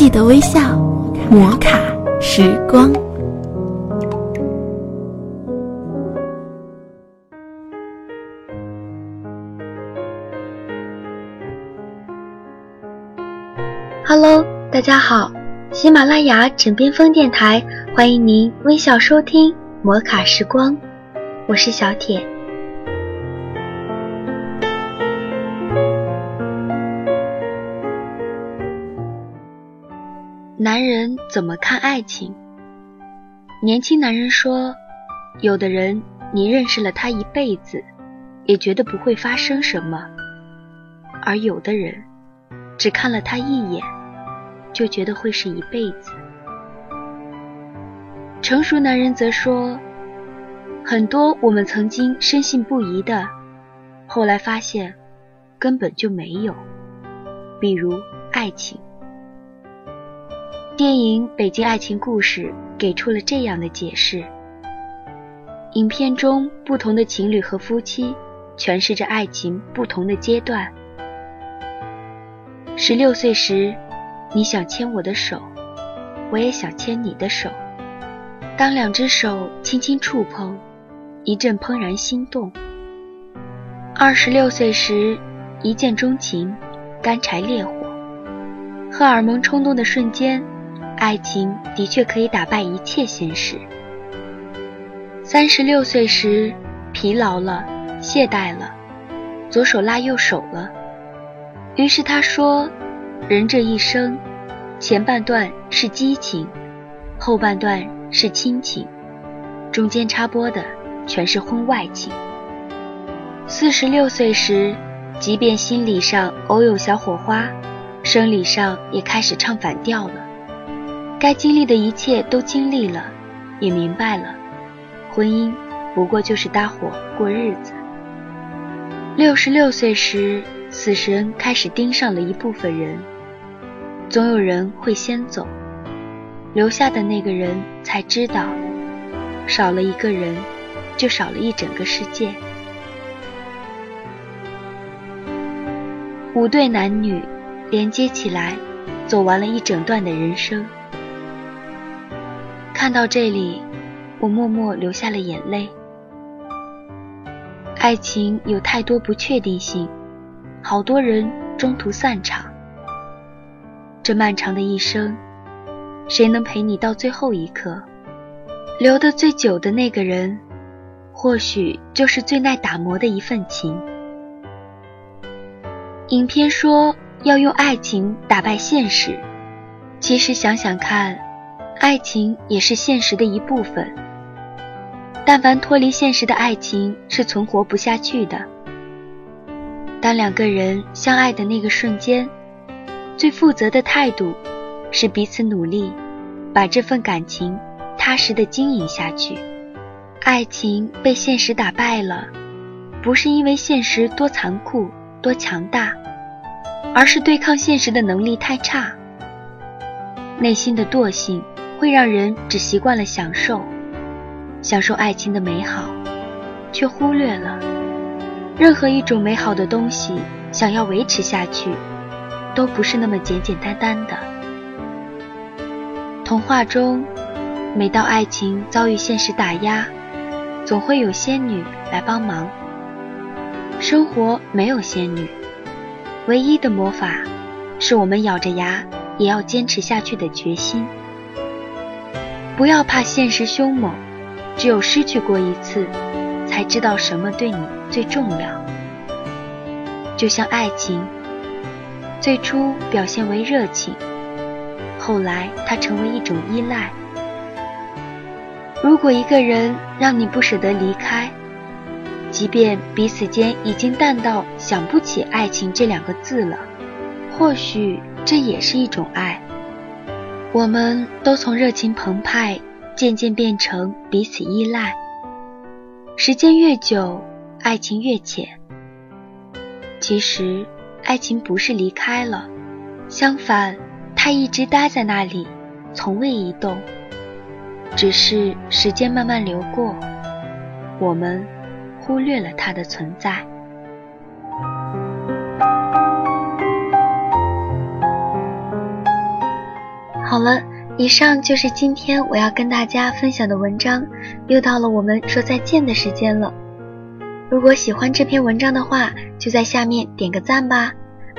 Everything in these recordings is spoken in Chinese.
记得微笑，摩卡时光。Hello，大家好，喜马拉雅枕边风电台欢迎您微笑收听摩卡时光，我是小铁。男人怎么看爱情？年轻男人说，有的人你认识了他一辈子，也觉得不会发生什么；而有的人，只看了他一眼，就觉得会是一辈子。成熟男人则说，很多我们曾经深信不疑的，后来发现根本就没有，比如爱情。电影《北京爱情故事》给出了这样的解释：影片中不同的情侣和夫妻诠释着爱情不同的阶段。十六岁时，你想牵我的手，我也想牵你的手。当两只手轻轻触碰，一阵怦然心动。二十六岁时，一见钟情，干柴烈火，荷尔蒙冲动的瞬间。爱情的确可以打败一切现实。三十六岁时，疲劳了，懈怠了，左手拉右手了。于是他说：“人这一生，前半段是激情，后半段是亲情，中间插播的全是婚外情。”四十六岁时，即便心理上偶有小火花，生理上也开始唱反调了。该经历的一切都经历了，也明白了，婚姻不过就是搭伙过日子。六十六岁时，死神开始盯上了一部分人，总有人会先走，留下的那个人才知道，少了一个人，就少了一整个世界。五对男女连接起来，走完了一整段的人生。看到这里，我默默流下了眼泪。爱情有太多不确定性，好多人中途散场。这漫长的一生，谁能陪你到最后一刻？留得最久的那个人，或许就是最耐打磨的一份情。影片说要用爱情打败现实，其实想想看。爱情也是现实的一部分。但凡脱离现实的爱情是存活不下去的。当两个人相爱的那个瞬间，最负责的态度是彼此努力，把这份感情踏实的经营下去。爱情被现实打败了，不是因为现实多残酷、多强大，而是对抗现实的能力太差。内心的惰性。会让人只习惯了享受，享受爱情的美好，却忽略了任何一种美好的东西，想要维持下去，都不是那么简简单单的。童话中，每到爱情遭遇现实打压，总会有仙女来帮忙。生活没有仙女，唯一的魔法，是我们咬着牙也要坚持下去的决心。不要怕现实凶猛，只有失去过一次，才知道什么对你最重要。就像爱情，最初表现为热情，后来它成为一种依赖。如果一个人让你不舍得离开，即便彼此间已经淡到想不起爱情这两个字了，或许这也是一种爱。我们都从热情澎湃，渐渐变成彼此依赖。时间越久，爱情越浅。其实，爱情不是离开了，相反，它一直待在那里，从未移动。只是时间慢慢流过，我们忽略了它的存在。好了，以上就是今天我要跟大家分享的文章，又到了我们说再见的时间了。如果喜欢这篇文章的话，就在下面点个赞吧。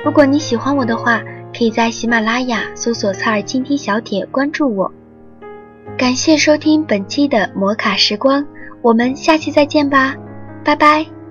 如果你喜欢我的话，可以在喜马拉雅搜索“侧耳倾听小铁”关注我。感谢收听本期的摩卡时光，我们下期再见吧，拜拜。